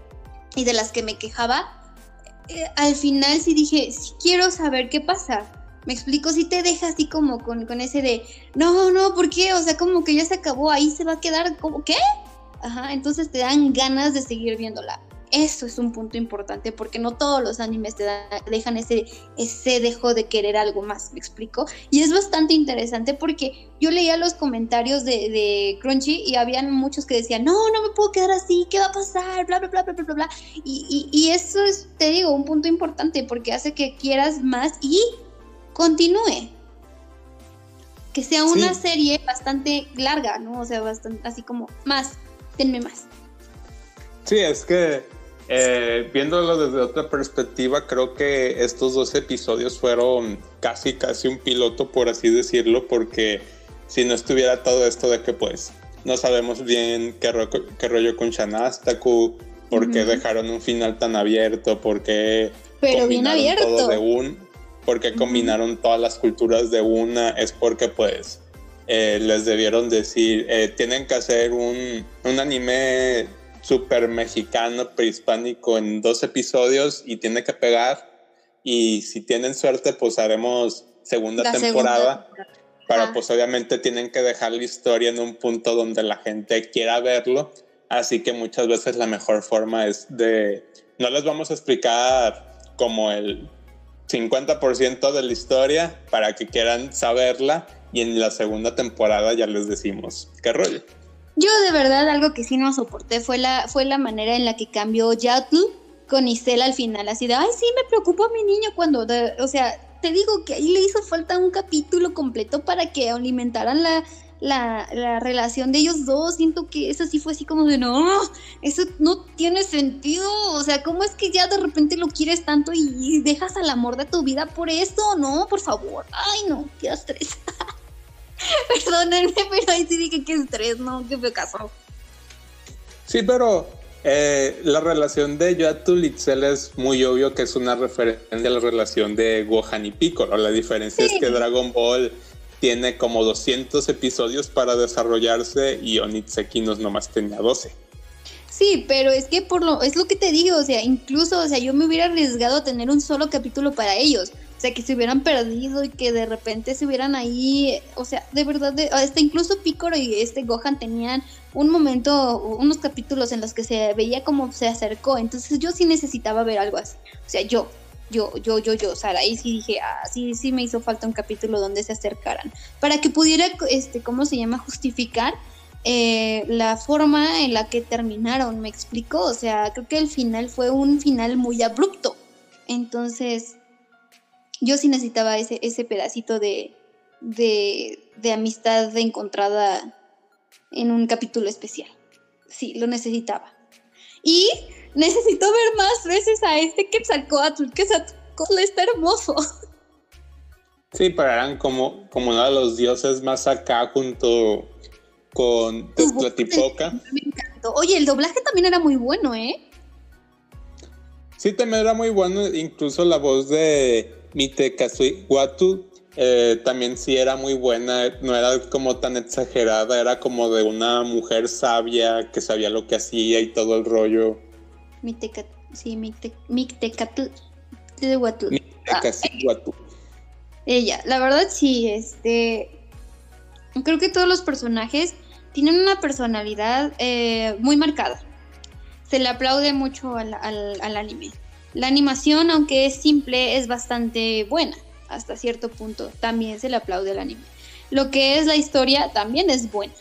y de las que me quejaba, eh, al final sí dije, quiero saber qué pasa. Me explico, si te deja así como con, con ese de, no, no, ¿por qué? O sea, como que ya se acabó, ahí se va a quedar, como, ¿qué? Ajá, entonces te dan ganas de seguir viéndola. Eso es un punto importante porque no todos los animes te dejan ese, ese dejo de querer algo más, ¿me explico? Y es bastante interesante porque yo leía los comentarios de, de Crunchy y habían muchos que decían, no, no me puedo quedar así, ¿qué va a pasar? Bla, bla, bla, bla, bla, bla. Y, y, y eso es, te digo, un punto importante porque hace que quieras más y continúe. Que sea una serie bastante larga, ¿no? O sea, bastante así como más denme más. Sí, es que eh, viéndolo desde otra perspectiva, creo que estos dos episodios fueron casi, casi un piloto, por así decirlo, porque si no estuviera todo esto de que pues no sabemos bien qué, rollo con Shanastaku, por qué dejaron un final tan abierto, por qué Pero bien abierto. todo de un, por qué combinaron todas las culturas de una, es porque pues eh, les debieron decir, eh, tienen que hacer un, un anime super mexicano, prehispánico en dos episodios y tiene que pegar. Y si tienen suerte, pues haremos segunda temporada. Para pues obviamente tienen que dejar la historia en un punto donde la gente quiera verlo. Así que muchas veces la mejor forma es de... No les vamos a explicar como el 50% de la historia para que quieran saberla y en la segunda temporada ya les decimos qué rollo. Yo de verdad algo que sí no soporté fue la, fue la manera en la que cambió Yatl con Isela al final, así de, ay, sí, me preocupó a mi niño cuando, o sea, te digo que ahí le hizo falta un capítulo completo para que alimentaran la, la, relación de ellos dos. Siento que eso sí fue así como de no, eso no tiene sentido. O sea, ¿cómo es que ya de repente lo quieres tanto y, dejas al amor de tu vida por eso? No, por favor. Ay, no, qué estrés. Perdónenme, pero ahí sí dije que estrés, no, qué me caso. Sí, pero eh, la relación de Yatul y es muy obvio que es una referencia a la relación de Gohan y Piccolo. La diferencia es que Dragon Ball tiene como 200 episodios para desarrollarse y Onitsekinos nomás tenía 12. Sí, pero es que por lo es lo que te digo, o sea, incluso, o sea, yo me hubiera arriesgado a tener un solo capítulo para ellos, o sea, que se hubieran perdido y que de repente se hubieran ahí, o sea, de verdad, hasta incluso Piccolo y este Gohan tenían un momento, unos capítulos en los que se veía como se acercó, entonces yo sí necesitaba ver algo así, o sea, yo, yo, yo, yo, yo, Sara, ahí sí dije, ah, sí, sí me hizo falta un capítulo donde se acercaran, para que pudiera, este, ¿cómo se llama?, justificar eh, la forma en la que terminaron, me explico, o sea, creo que el final fue un final muy abrupto, entonces yo sí necesitaba ese, ese pedacito de, de, de amistad encontrada en un capítulo especial, sí, lo necesitaba. Y necesito ver más veces a este Quetzalcoatl. Quetzalcoatl está hermoso. Sí, pero eran como, como uno de los dioses más acá junto con Tezcatlipoca. Me encantó. Oye, el doblaje también era muy bueno, ¿eh? Sí, también era muy bueno. Incluso la voz de Mitecasuiguatu eh, también sí era muy buena. No era como tan exagerada. Era como de una mujer sabia que sabía lo que hacía y todo el rollo. Mictecat, sí, ella, la verdad sí, este, creo que todos los personajes tienen una personalidad eh, muy marcada. Se le aplaude mucho al, al, anime. La animación, aunque es simple, es bastante buena hasta cierto punto. También se le aplaude al anime. Lo que es la historia también es buena.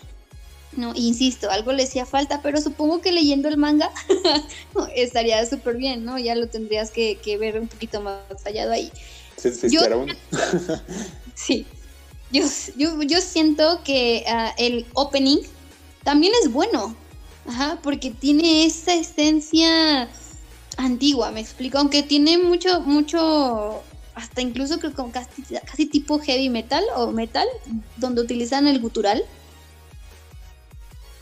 No, insisto, algo le hacía falta, pero supongo que leyendo el manga estaría súper bien, ¿no? Ya lo tendrías que, ver un poquito más detallado ahí. Yo, sí. Yo, yo, siento que ah, el opening también es bueno, Ajá, porque tiene esa esencia antigua, me explico, aunque tiene mucho, mucho, hasta incluso creo que casi, casi tipo heavy metal o metal, donde utilizan el gutural.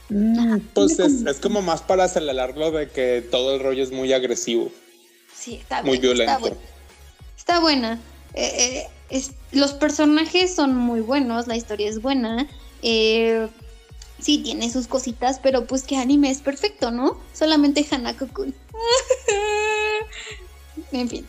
Mm, pues es, como más para acelerarlo de que todo el rollo es muy agresivo. Sí, está muy violento. Está buena. Eh, eh, los personajes son muy buenos, la historia es buena. Eh, sí, tiene sus cositas, pero pues que anime es perfecto, ¿no? Solamente Hanako-kun. en fin.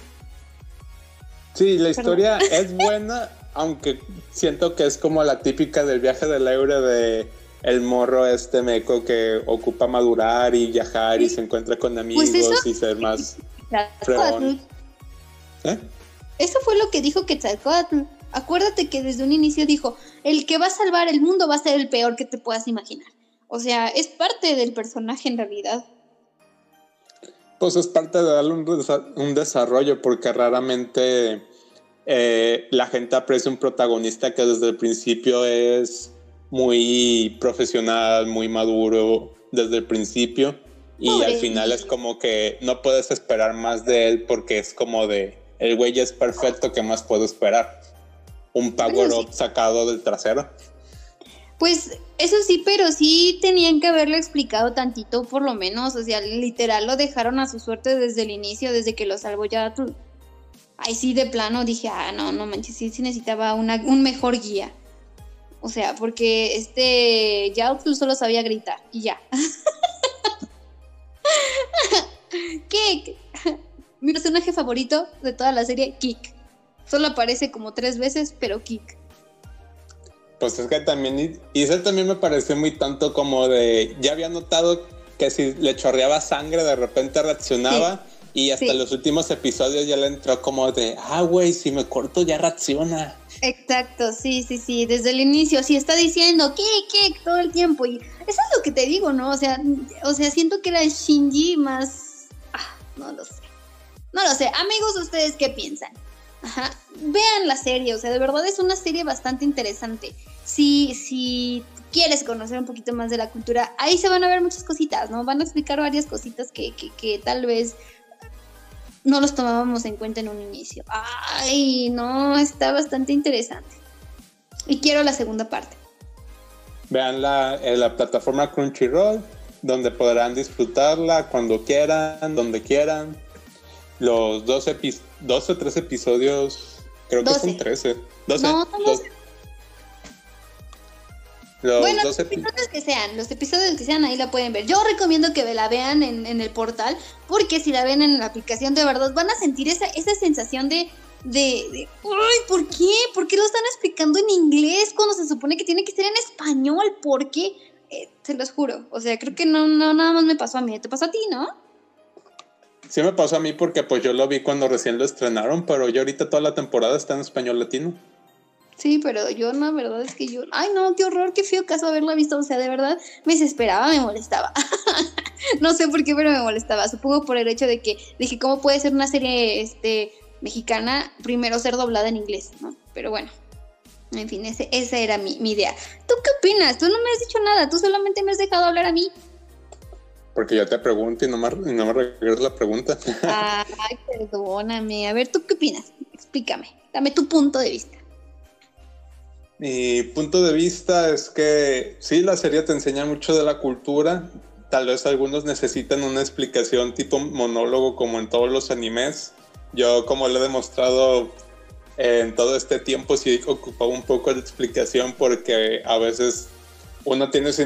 Sí, la historia es buena, aunque siento que es como la típica del viaje del euro de el morro este meco que ocupa madurar y viajar y se encuentra con pues amigos y ser más ¿Eh? Eso fue lo que dijo Quetzalcoatl. Acuérdate que desde un inicio dijo, el que va a salvar el mundo va a ser el peor que te puedas imaginar. O sea, es parte del personaje en realidad. Pues es parte de darle un, desarrollo porque raramente eh, la gente aprecia un protagonista que desde el principio es muy profesional, muy maduro desde el principio. Y al final es como que no puedes esperar más de él porque es como de, el güey es perfecto, ¿qué más puedo esperar? Un power up sacado del trasero. Pues eso sí, pero sí tenían que haberlo explicado tantito por lo menos, o sea, literal lo dejaron a su suerte desde el inicio, desde que lo salvó ya. Ahí sí de plano dije, ah, no, no manches, sí, sí necesitaba una, un mejor guía. O sea, porque este Yautl solo sabía gritar y ya. Kick. Mi personaje favorito de toda la serie, Kick. Solo aparece como tres veces, pero Kick. Pues es que también, y eso también me pareció muy tanto como de, ya había notado que si le chorreaba sangre de repente reaccionaba Y hasta los últimos episodios ya le entró como de, ah, güey, si me corto ya reacciona. Exacto, sí, sí, sí, desde el inicio, sí está diciendo que, que, todo el tiempo. Y eso es lo que te digo, ¿no? O sea, o sea, siento que era el Shinji más... Ah, no lo sé. No lo sé. Amigos, ¿ustedes qué piensan? Ajá. Vean la serie, o sea, de verdad es una serie bastante interesante. Si, si quieres conocer un poquito más de la cultura, ahí se van a ver muchas cositas, ¿no? Van a explicar varias cositas que, que, que tal vez no los tomábamos en cuenta en un inicio. Ay, no, está bastante interesante. Y quiero la segunda parte. Vean la, en la plataforma Crunchyroll, donde podrán disfrutarla cuando quieran, donde quieran. Los 12, 12 o 13 episodios, creo que son 13. 12, no, 12. Los bueno, los episodios que sean, los episodios que sean, ahí la pueden ver. Yo recomiendo que la vean en, el portal, porque si la ven en la aplicación de verdad van a sentir esa, esa sensación de, de, ¡ay! ¿Por qué? ¿Por qué lo están explicando en inglés cuando se supone que tiene que ser en español? ¿Por qué? Eh, se los juro. O sea, creo que no, no, nada más me pasó a mí. ¿Te pasó a ti, no? Sí me pasó a mí porque pues yo lo vi cuando recién lo estrenaron, pero ya ahorita toda la temporada está en español latino. Sí, pero yo la verdad es que yo, ay no, qué horror, qué feo caso haberla visto, o sea, de verdad me desesperaba, me molestaba. no sé por qué, pero me molestaba. Supongo por el hecho de que dije, ¿cómo puede ser una serie este mexicana primero ser doblada en inglés, ¿no? Pero bueno. En fin, ese, esa era mi, idea. ¿Tú qué opinas? Tú no me has dicho nada, tú solamente me has dejado hablar a mí. Porque yo te pregunto y no me, no me regresas la pregunta. Ay, perdóname. A ver, ¿tú qué opinas? Explícame. Dame tu punto de vista. Mi punto de vista es que sí, la serie te enseña mucho de la cultura. Tal vez algunos necesitan una explicación tipo monólogo como en todos los animes. Yo como lo he demostrado en todo este tiempo sí he ocupado un poco de explicación porque a veces uno tiene su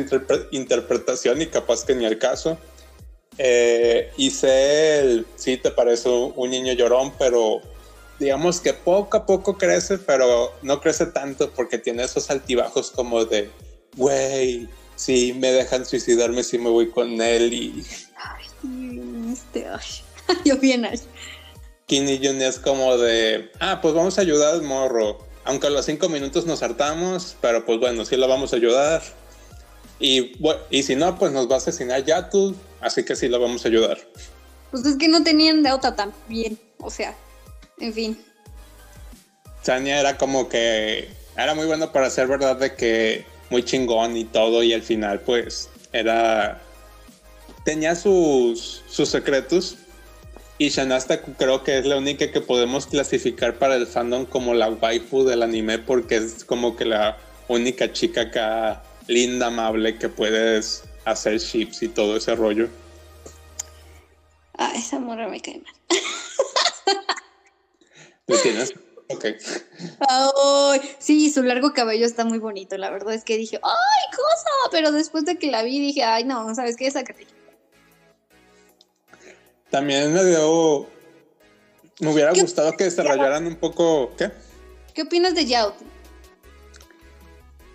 interpretación y capaz que ni al caso. Eh, y sé, sí te parece un niño llorón, pero digamos que poco a poco crece, pero no crece tanto porque tiene esos altibajos como de, güey, si me dejan suicidarme, si me voy con él y... Ay, este, ay. yo bien Kini Jun es como de, ah, pues vamos a ayudar al morro. Aunque a los cinco minutos nos hartamos, pero pues bueno, sí lo vamos a ayudar. Y, y si no, pues nos va a asesinar Yatul, así que sí lo vamos a ayudar. Pues es que no tenían de otra también, o sea, en fin. Sanya era como que era muy bueno para ser verdad de que muy chingón y todo y al final pues era tenía sus sus secretos y Shanasta creo que es la única que podemos clasificar para el fandom como la waifu del anime porque es como que la única chica acá linda, amable que puedes hacer chips y todo ese rollo. Ah, esa morra me cae mal. ¿Lo tienes? Ok. sí, su largo cabello está muy bonito. La verdad es que dije, ¡ay, cosa! Pero después de que la vi dije, ¡ay, no! ¿Sabes qué? Sácate. También me dio. Me hubiera gustado que desarrollaran un poco. ¿Qué? ¿Qué opinas de Yaotul?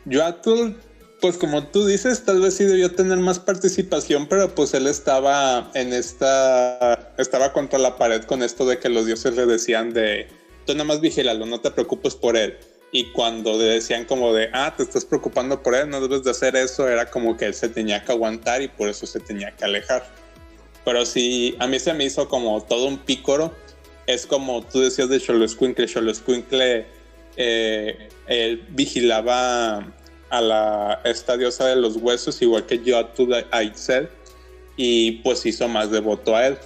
Yaotul, pues como tú dices, tal vez sí debió tener más participación, pero pues él estaba en esta. Estaba contra la pared con esto de que los dioses le decían de tú nada más vigílalo, no te preocupes por él. Y cuando le decían como de, ah, te estás preocupando por él, no debes de hacer eso, era como que él se tenía que aguantar y por eso se tenía que alejar. Pero sí, a mí se me hizo como todo un pícoro. Es como tú decías de Xoloscuincle. Xoloscuincle, eh, él vigilaba a la, esta diosa de los huesos, igual que yo a Aitzel, y pues hizo más devoto a él.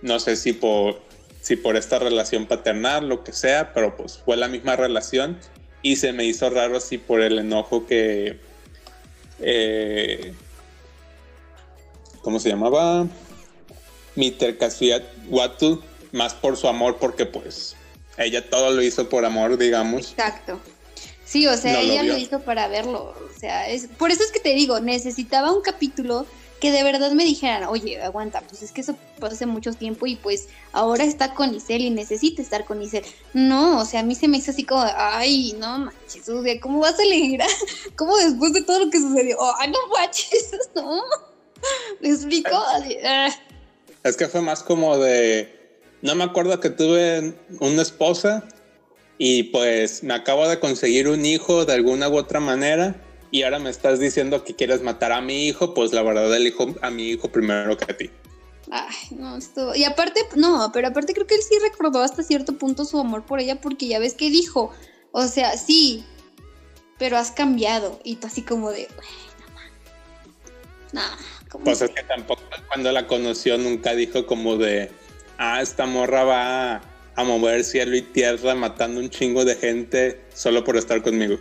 No sé si por si por esta relación paternal, lo que sea, pero pues fue la misma relación y se me hizo raro así por el enojo que... Eh, ¿Cómo se llamaba? Miter Watu, más por su amor, porque pues ella todo lo hizo por amor, digamos. Exacto. Sí, o sea, ella lo, lo, hizo para verlo. O sea, es, por eso es que te digo, necesitaba un capítulo que de verdad me dijeran, oye, aguanta, pues es que eso pasó hace mucho tiempo y pues ahora está con Isel y necesita estar con Isel. No, o sea, a mí se me hizo así como, ay, no manches, o sea, ¿cómo vas a elegir? ¿Cómo después de todo lo que sucedió? Ay, no manches, no. ¿Me explico? Ah. Es que fue más como de. No me acuerdo que tuve una esposa y pues me acabo de conseguir un hijo de alguna u otra manera y ahora me estás diciendo que quieres matar a mi hijo, pues la verdad elijo a mi hijo primero que a ti. Ay, no, esto. Y aparte, no, pero aparte creo que él sí recordó hasta cierto punto su amor por ella, porque ya ves que dijo, o sea, sí, pero has cambiado. Y tú así como de, no, no. Pues es que tampoco cuando la conoció nunca dijo como de, ah, esta morra va a mover cielo y tierra matando un chingo de gente solo por estar conmigo.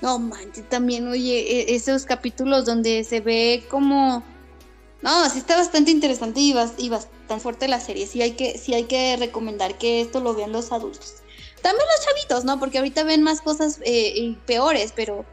No manches, también, oye, e, esos capítulos donde se ve como no, sí está bastante interesante y, bastante fuerte la serie. Sí hay, que, sí hay que recomendar que esto lo vean los adultos. También los chavitos, ¿no? Porque ahorita ven más cosas eh, peores, pero...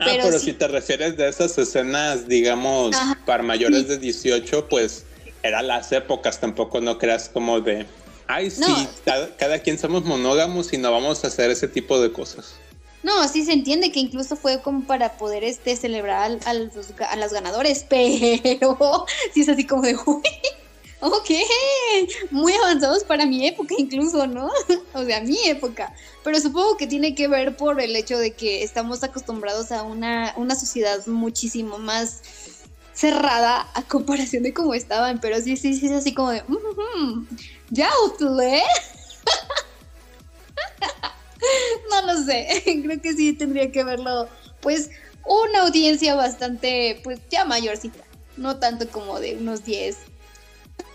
Ah, pero, si te refieres de esas escenas, digamos, para mayores de 18, pues eran las épocas, tampoco no creas como de, ay, sí, cada, cada, quien somos monógamos y no vamos a hacer ese tipo de cosas. No, sí se entiende que incluso fue como para poder este celebrar a, los, a los ganadores, pero sí es así como de, uy, ok, muy avanzados para mi época incluso, ¿no? O sea, mi época. Pero supongo que tiene que ver por el hecho de que estamos acostumbrados a una, una sociedad muchísimo más cerrada a comparación de cómo estaban, pero sí, sí, sí es así como de, ya, ¿eh? no lo sé, creo que sí tendría que verlo, pues, una audiencia bastante, pues, ya mayorcita, no tanto como de unos 10,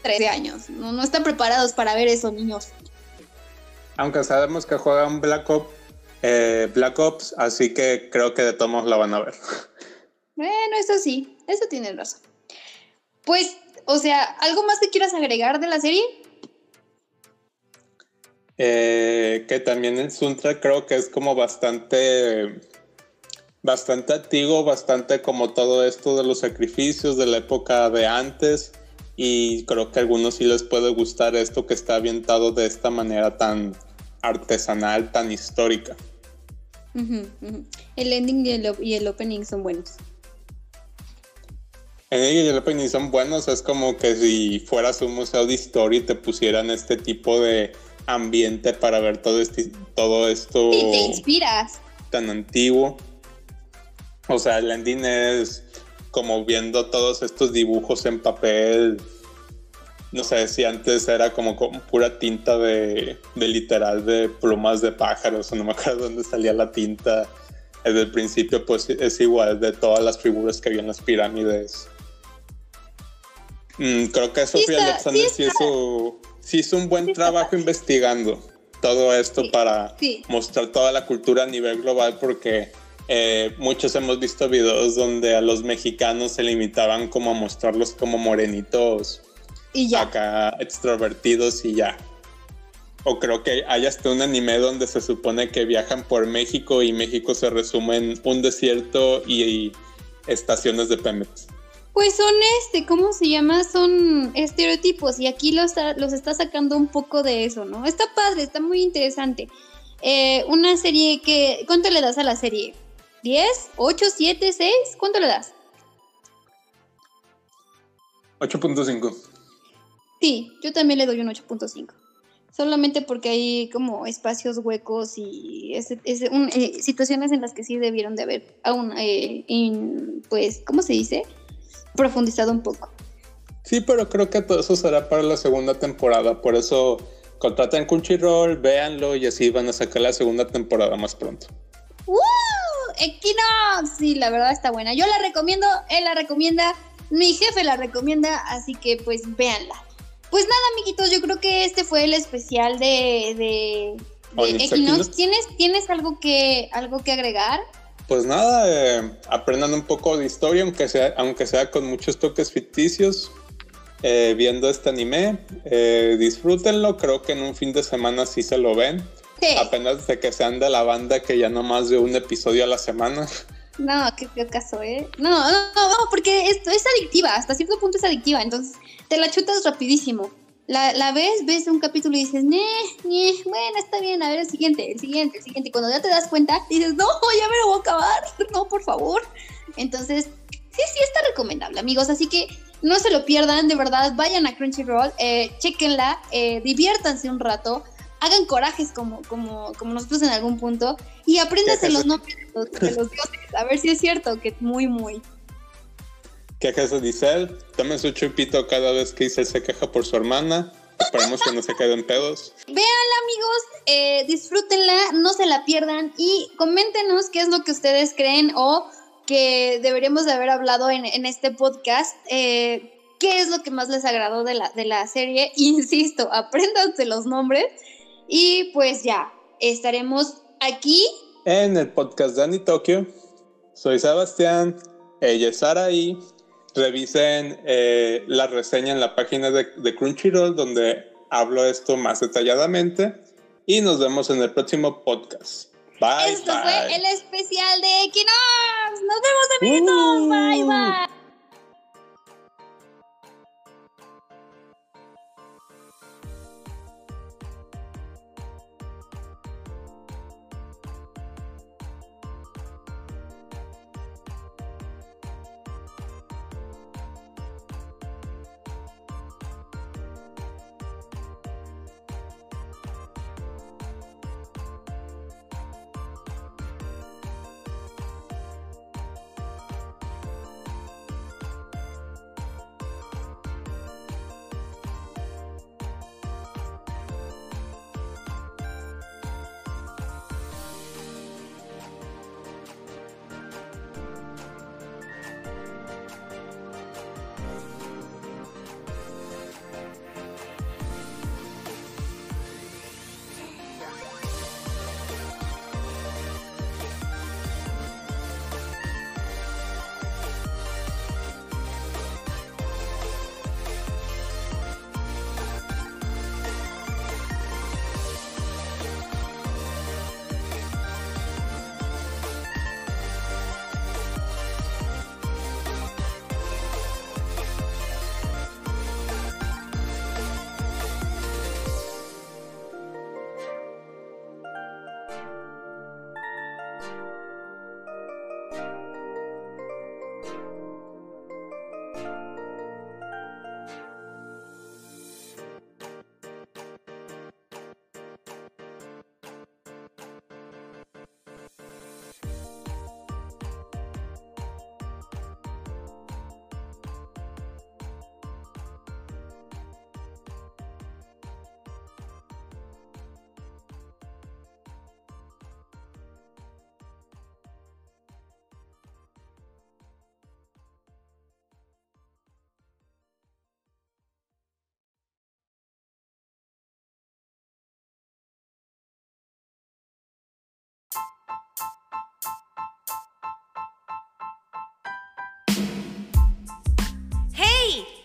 13 años, no, no están preparados para ver eso, niños. Aunque sabemos que juegan Black Ops, eh, Black Ops, así que creo que de todos la van a ver. Bueno, eso sí, eso tiene razón. Pues, o sea, ¿algo más que quieras agregar de la serie? Eh, que también el Suntra creo que es como bastante, bastante antiguo, bastante como todo esto de los sacrificios de la época de antes. Y creo que a algunos sí les puede gustar esto que está ambientado de esta manera tan artesanal, tan histórica. El ending y el, y el opening son buenos. Y el opening son buenos. Es como que si fueras un museo de historia y te pusieran este tipo de ambiente para ver todo, este, todo esto. Y te inspiras. Tan antiguo. O sea, el ending es como viendo todos estos dibujos en papel. No sé si antes era como con pura tinta de, de literal de plumas de pájaros, o no me acuerdo dónde salía la tinta. Desde el principio, pues es igual de todas las figuras que había en las pirámides. Mm, creo que Sofía Alexander sí, hizo sí hizo un buen trabajo investigando todo esto para mostrar toda la cultura a nivel global porque eh, muchos hemos visto videos donde a los mexicanos se limitaban como a mostrarlos como morenitos y ya. acá extrovertidos y ya. O creo que hay hasta un anime donde se supone que viajan por México y México se resume en un desierto y estaciones de Pemex. Pues son este, ¿cómo se llama? Son estereotipos y aquí los, los está sacando un poco de eso, ¿no? Está padre, está muy interesante. Eh, una serie que... ¿Cuánto le das a la serie? ¿10? ¿8? ¿7? ¿6? ¿Cuánto le das? 8.5. Sí, yo también le doy un 8.5. Solamente porque hay como espacios huecos y ese, eh, situaciones en las que sí debieron de haber aún, eh, pues, ¿cómo se dice? Profundizado un poco. Sí, pero creo que todo eso será para la segunda temporada, por eso contraten Crunchyroll, véanlo y así van a sacar la segunda temporada más pronto. ¡Uh! Equinox, sí, la verdad está buena. Yo la recomiendo, él la recomienda, mi jefe la recomienda, así que pues véanla. Pues nada, amiguitos, yo creo que este fue el especial de, de, Equinox. ¿Tienes, ¿Tienes algo que, algo que agregar? Pues nada, eh, aprendan un poco de historia, aunque sea, aunque sea con muchos toques ficticios, eh, viendo este anime. Eh, disfrútenlo, creo que en un fin de semana sí se lo ven. Apenas de que sean de la banda que ya no más de un episodio a la semana. No, qué, qué caso, ¿eh? No, no, no, porque esto es adictiva, hasta cierto punto es adictiva, entonces te la chutas rapidísimo la, la ves, ves un capítulo y dices, ne, ne, bueno, está bien, a ver el siguiente, el siguiente, el siguiente. Y cuando ya te das cuenta, dices, no, ya me lo voy a acabar, no, por favor. Entonces, sí, sí está recomendable, amigos. Así que No se lo pierdan, de verdad, vayan a Crunchyroll, eh, chequenla, eh, diviértanse un rato, hagan corajes como, como, como nosotros en algún punto y apréndanse los nombres de los, dioses, a ver si es cierto que muy, muy. ¿Qué acaso dice él? Tome su chupito cada vez que Isel se queja por su hermana. Esperemos que no se queden pedos. Véanla, amigos, eh, disfrútenla, no se la pierdan y coméntenos qué es lo que ustedes creen o que deberíamos de haber hablado en, este podcast. Eh, ¿Qué es lo que más les agradó de la, de la serie? Insisto, apréndanse los nombres y pues ya, estaremos aquí. En el podcast de Tokio. Soy Sebastián, ella es Saraí revisen eh, la reseña en la página de, de, Crunchyroll donde hablo esto más detalladamente y nos vemos en el próximo podcast. Bye. Esto fue el especial de Equinox. Nos vemos amiguitos. Uh. Bye bye.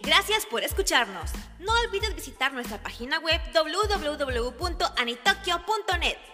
Gracias por escucharnos. No olvides visitar nuestra página web www.anitokyo.net